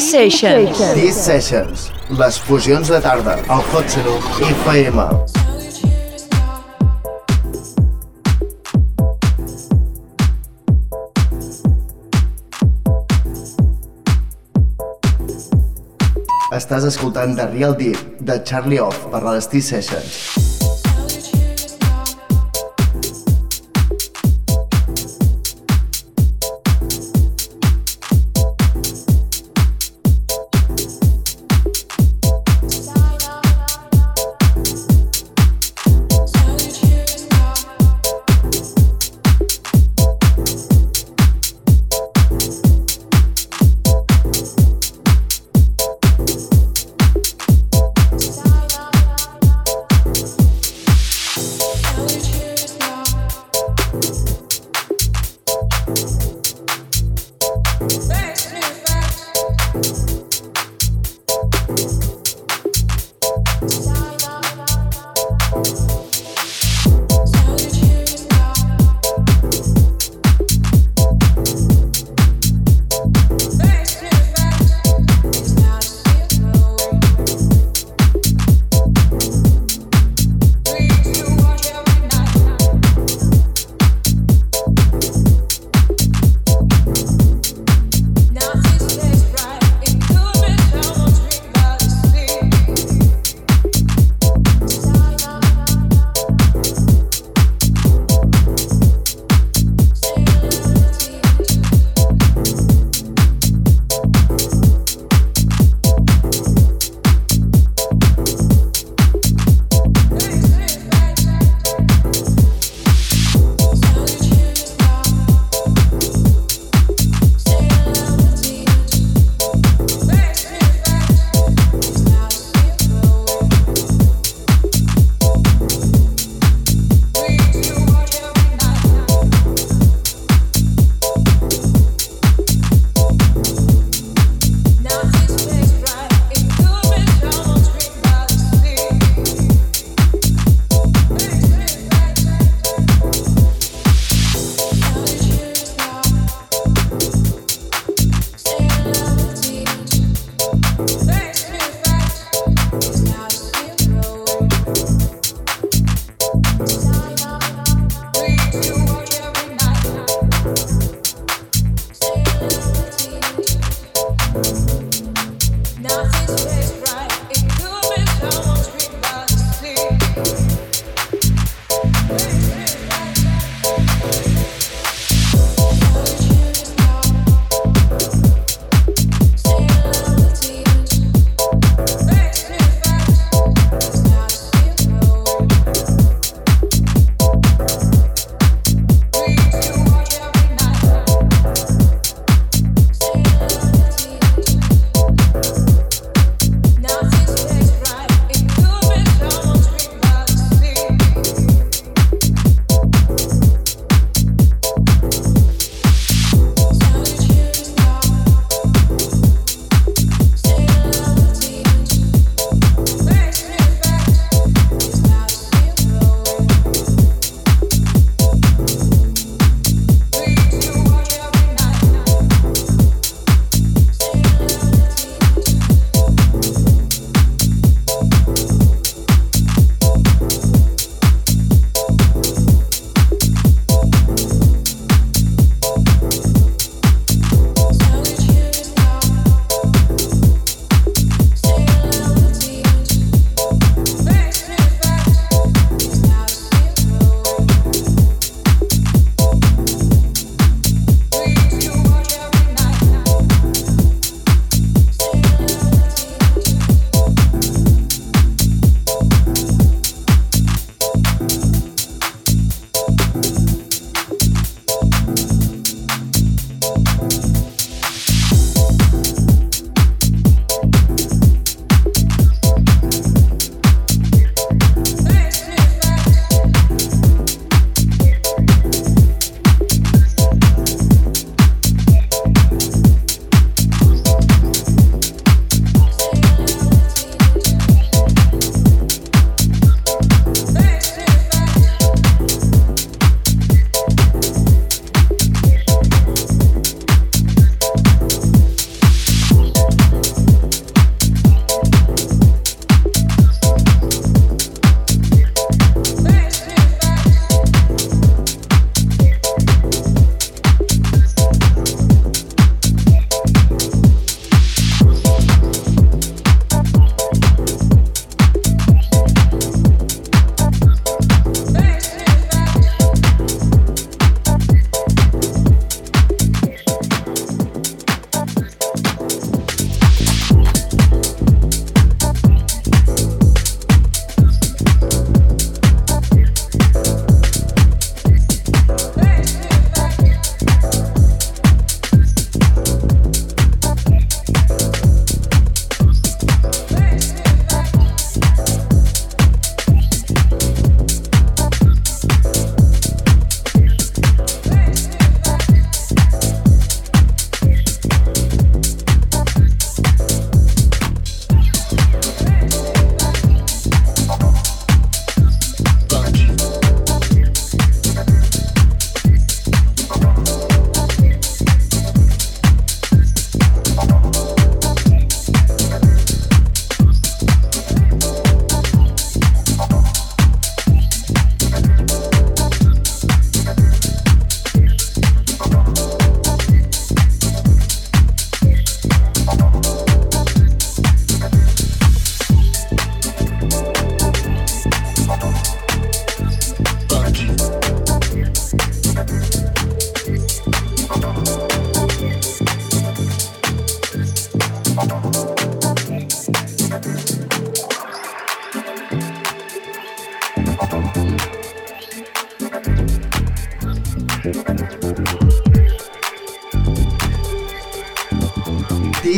Sessions. Sessions. Les fusions de tarda al Hot Seno FM. Estàs escoltant The Real Deep de Charlie Off per les T-Sessions.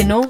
llenó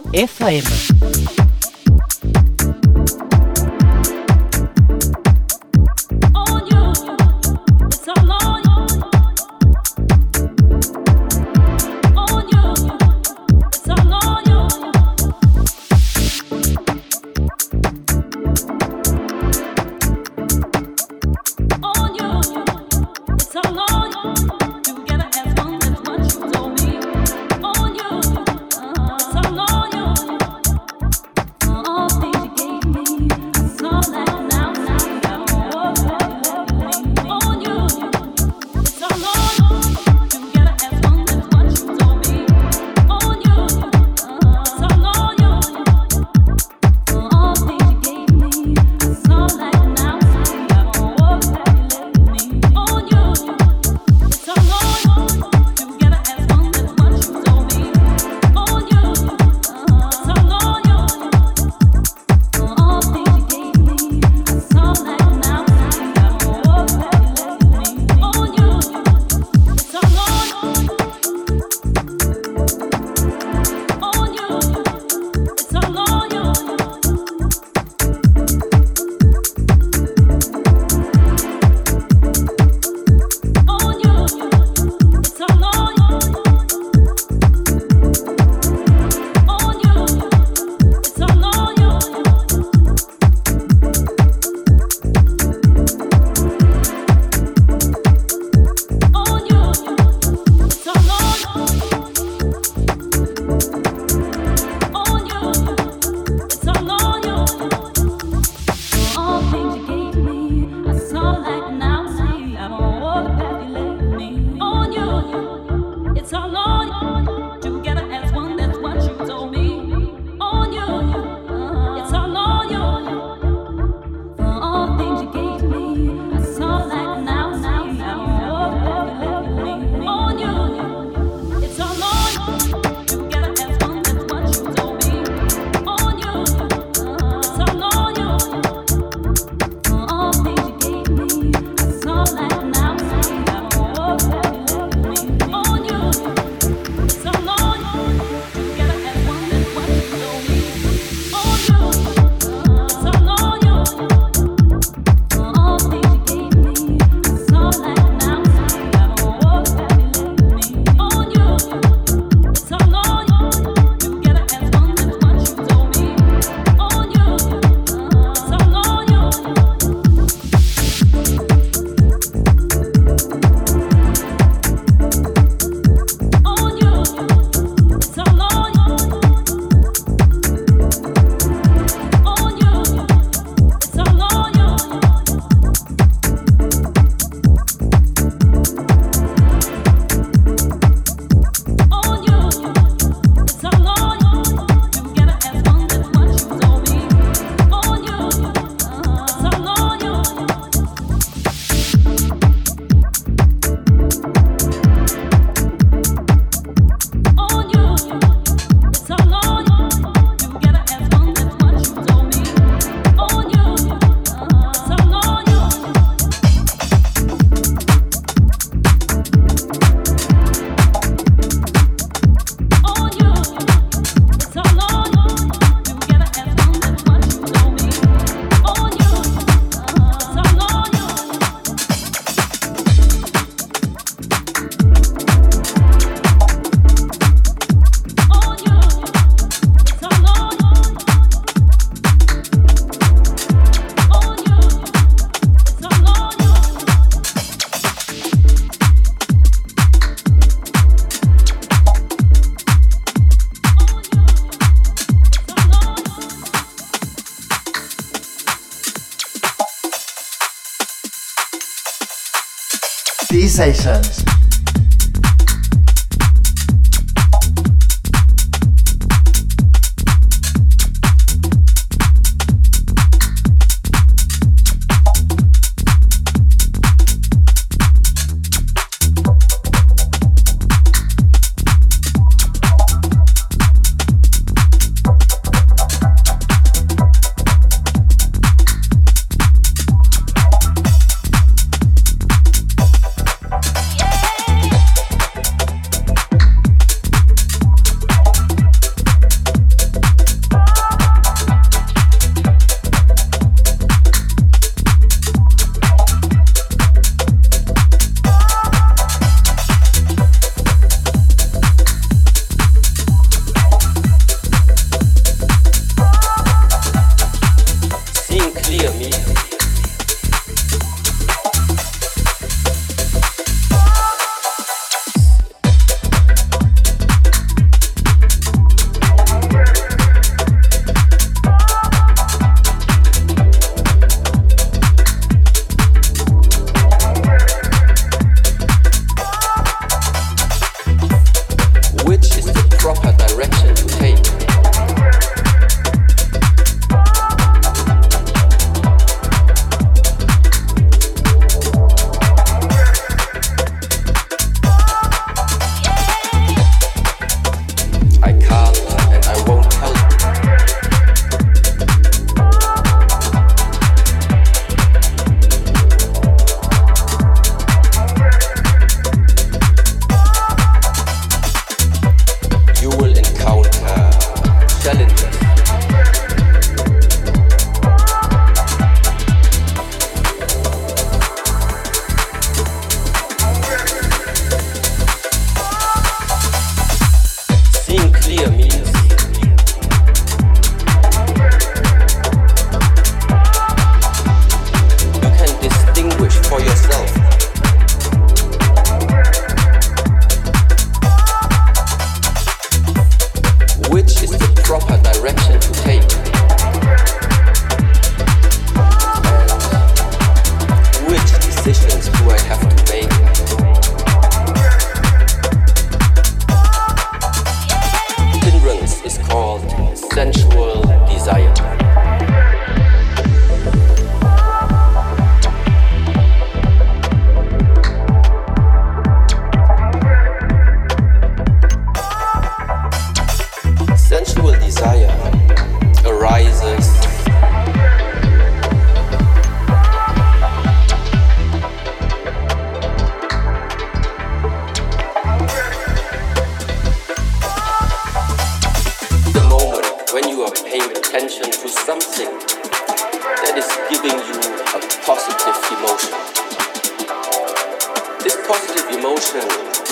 Sessions.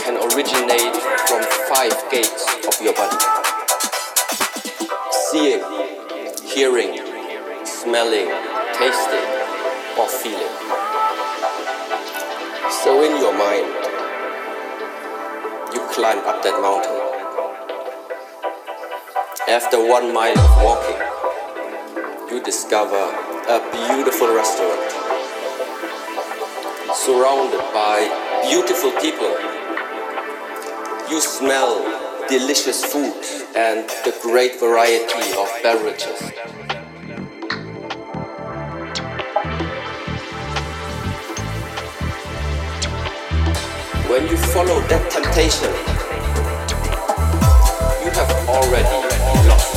can originate from five gates of your body seeing, hearing, smelling, tasting, or feeling. So in your mind, you climb up that mountain. After one mile of walking, you discover a beautiful restaurant surrounded by beautiful people. You smell delicious food and the great variety of beverages. When you follow that temptation, you have already lost.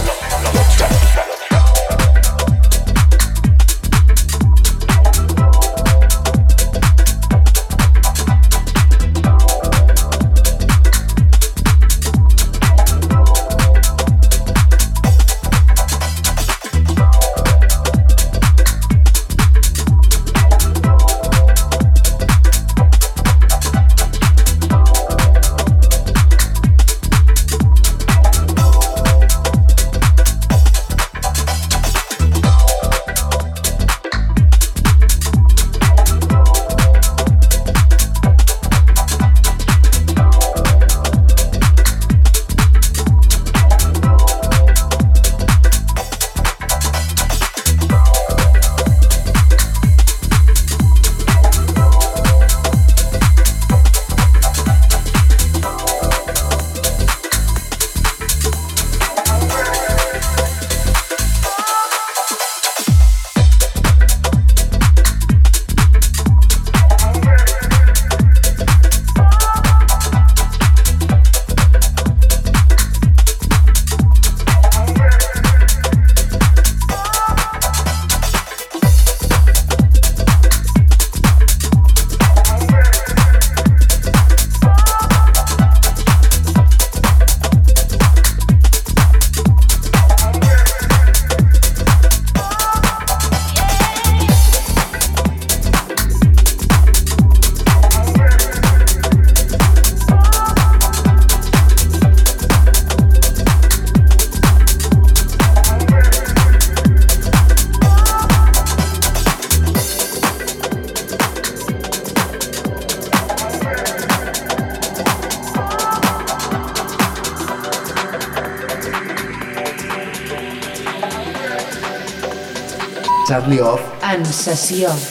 sensación.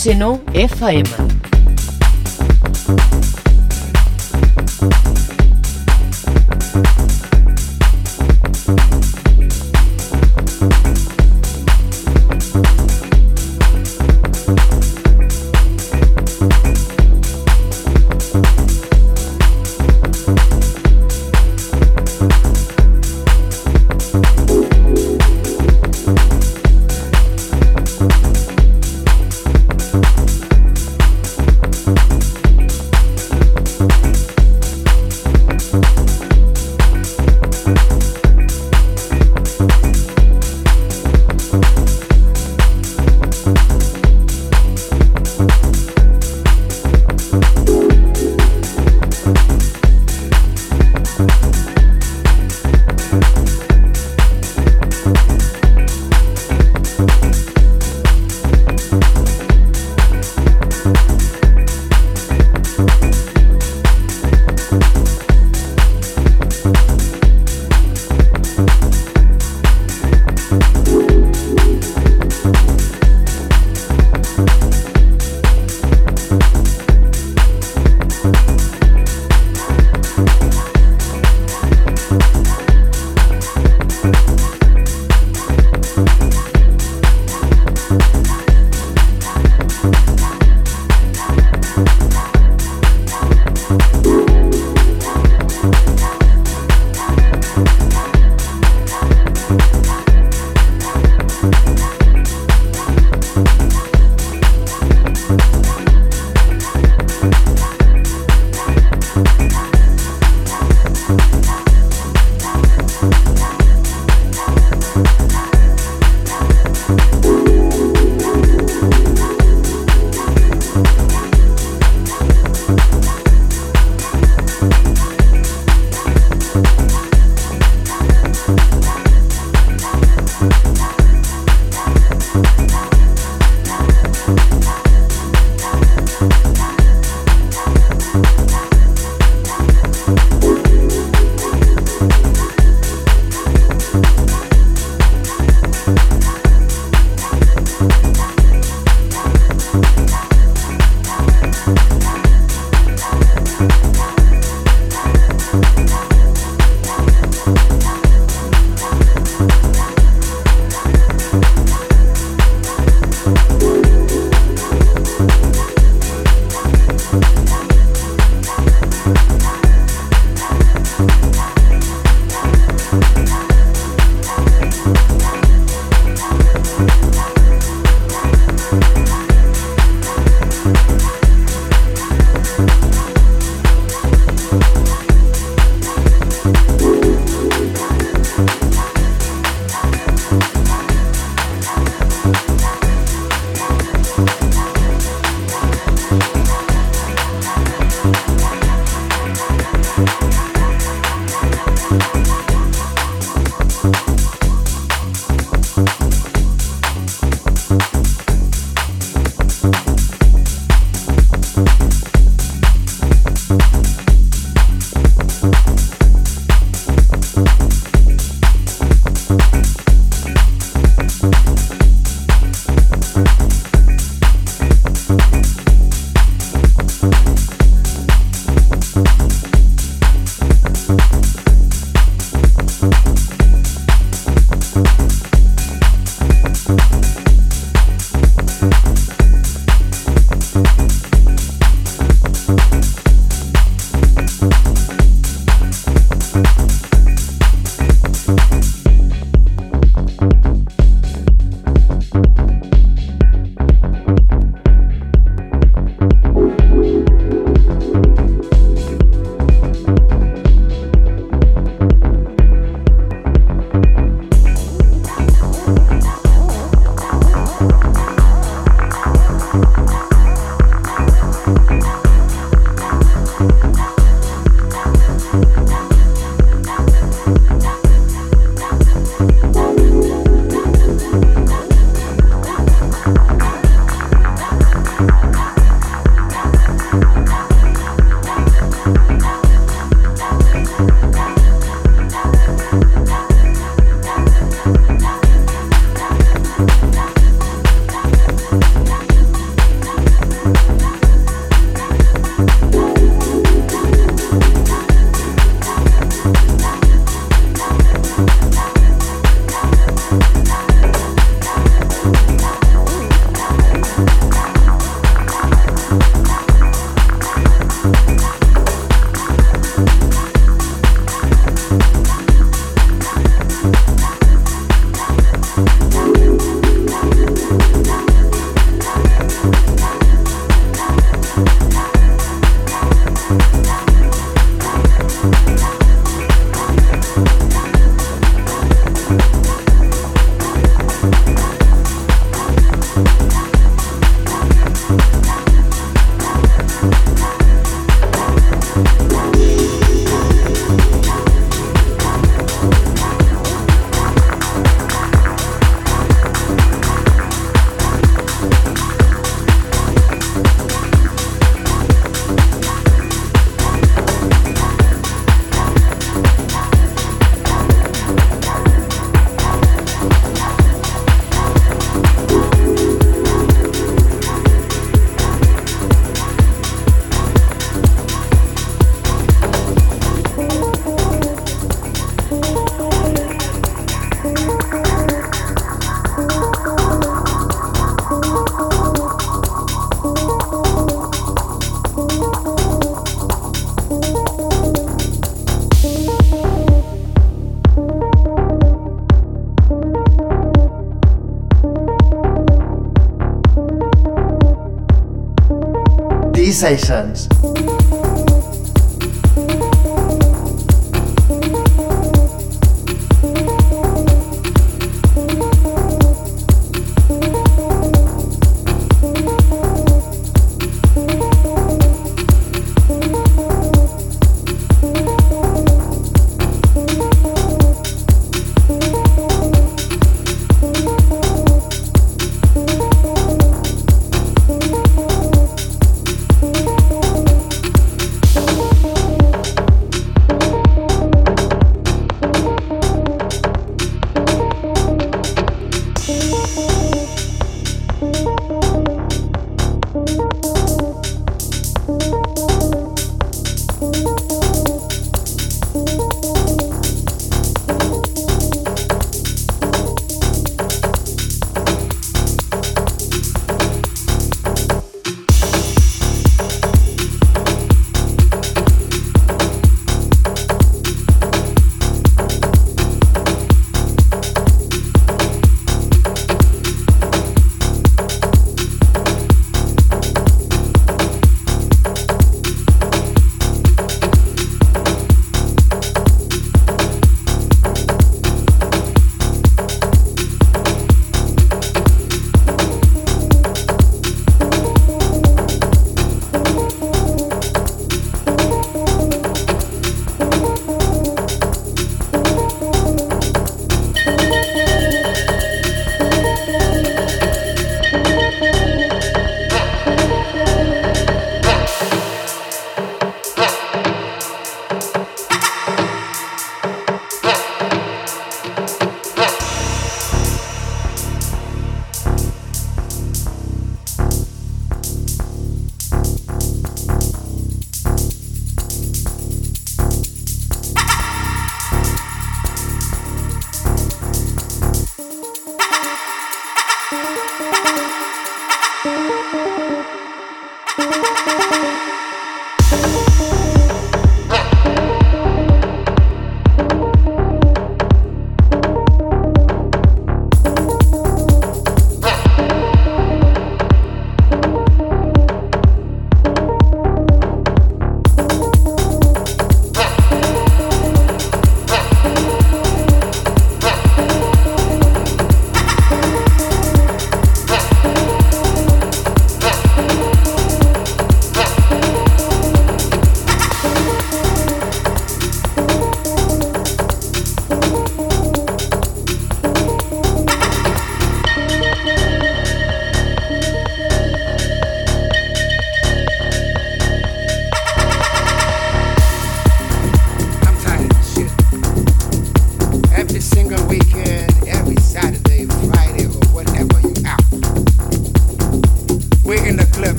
Epsilon FM. Sensation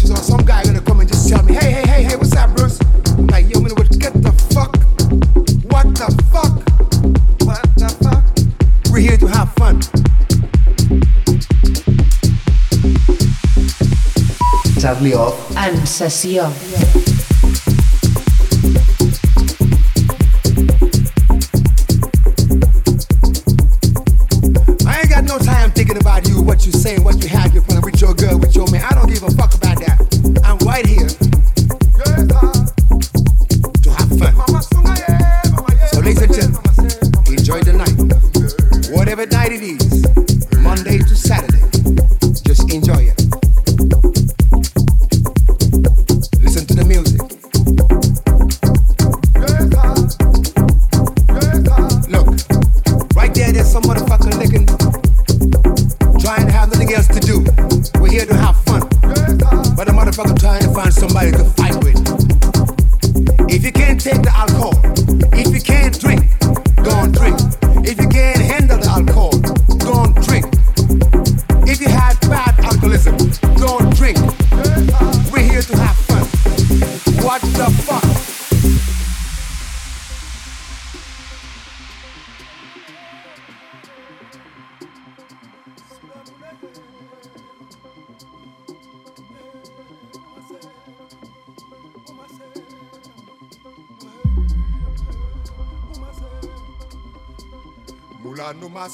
bitches or some guy gonna come and just tell me, hey, hey, hey, hey, what's up, Bruce? I'm like, yo, man, what, get the fuck? What the fuck? What the fuck? We're here to have fun. Charly O-F and Session. Saying what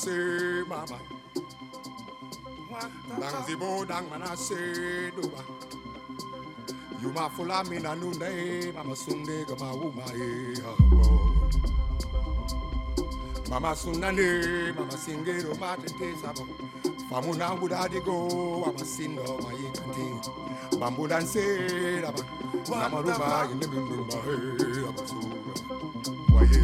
Mulanu mama. Dang zibo dang manase duba. Yuma fula mina nunde mama sunde gama uma e eh, hawo oh, oh. Mama sunane mama singero matente sabo. Famuna buda digo ama sindo ma yikante Bambu danse raba Nama rumba yinde bimba he raba su Waye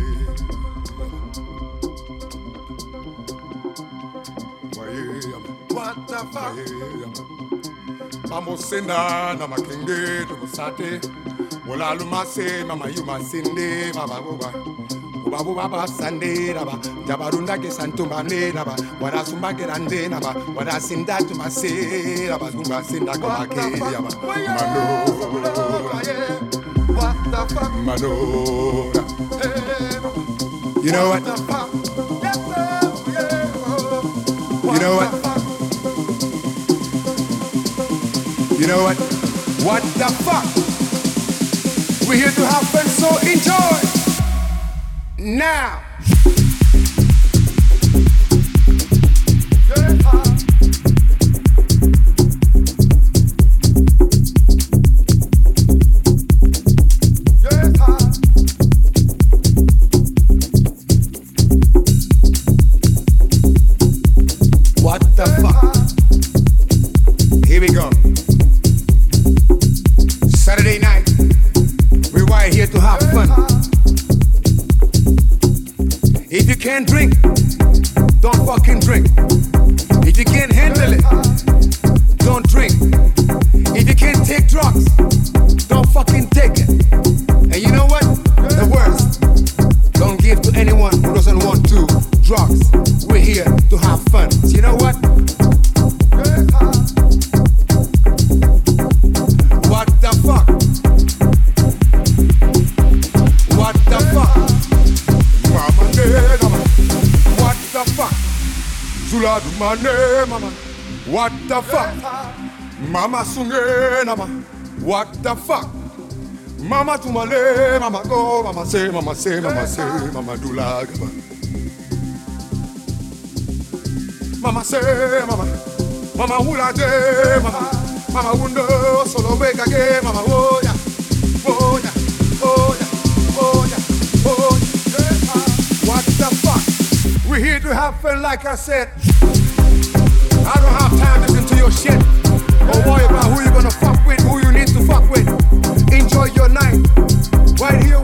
What? Mamosena na makenge tumusate Mola lumase mama yuma sinde baba buba Buba buba sande raba. Jabarunda ke santumba ne raba. Wada sumba ke rande raba. Wada sinda tumase raba. Zumba sinda ke raba. Mano What the fuck? Mano You know what? You know what? You know what? What the fuck? We're here to have fun, so enjoy. Now. Can't drink, mane mama. What the fuck? Mama sunge mama. What the fuck? Mama tumale mama go mama say mama say mama say mama dula gaba. Mama say mama. Mama hula de mama. Mama wundo solo wega ge mama oh ya. Oh ya. Oh ya. Oh ya. Oh ya. What the fuck? We're here to have fun like I said. I don't have time to listen to your shit. Or worry about who you're gonna fuck with, who you need to fuck with. Enjoy your night. Right here,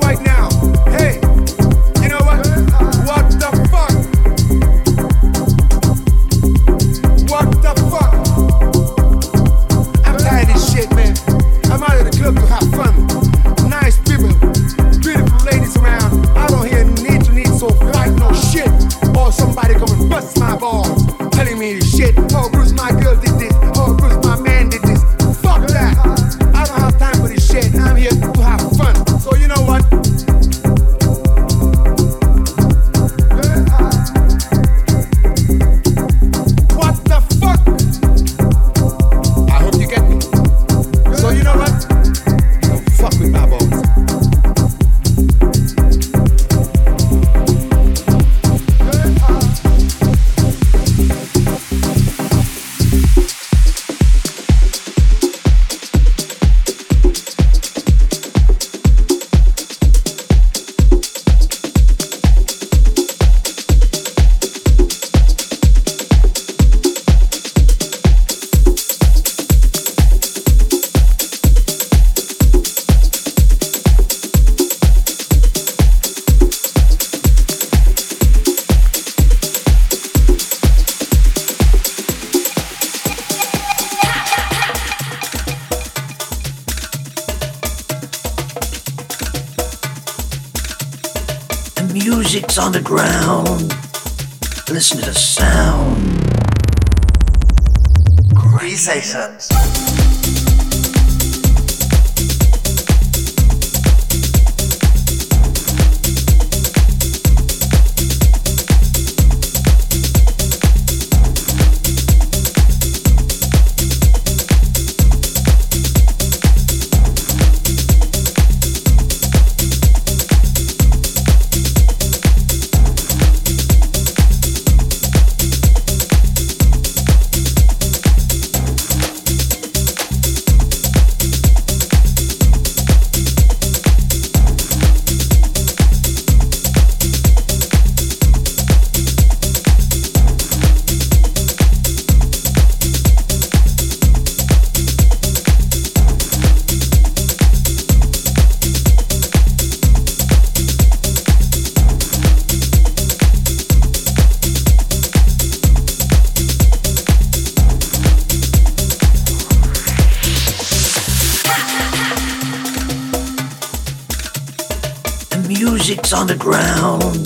the ground.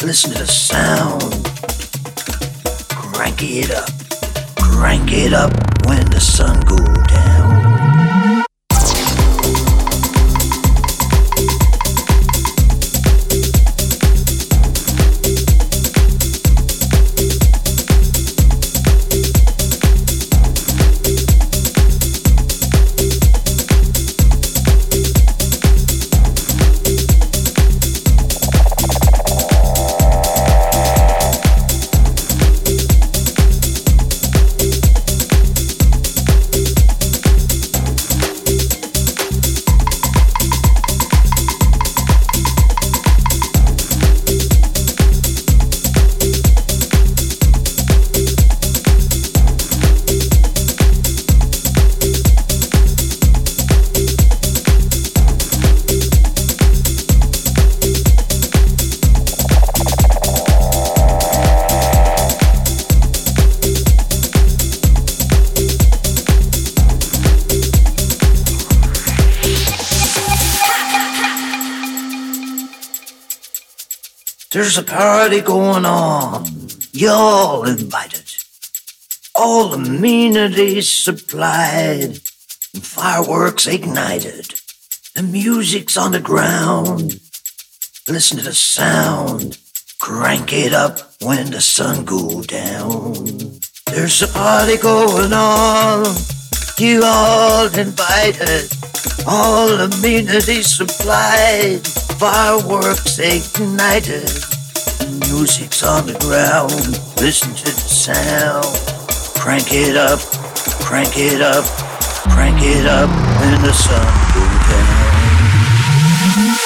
Listen to the sound. Crank it up. Crank it up when the sun goes down. There's a party going on. Y'all invited. All amenities supplied. Fireworks ignited. The music's on the ground. Listen to the sound. Crank it up when the sun goes down. There's a party going on. You all invited. All amenities supplied. Fireworks ignited. Music's on the ground. Listen to the sound. Crank it up. Crank it up. Crank it up when the sun goes down.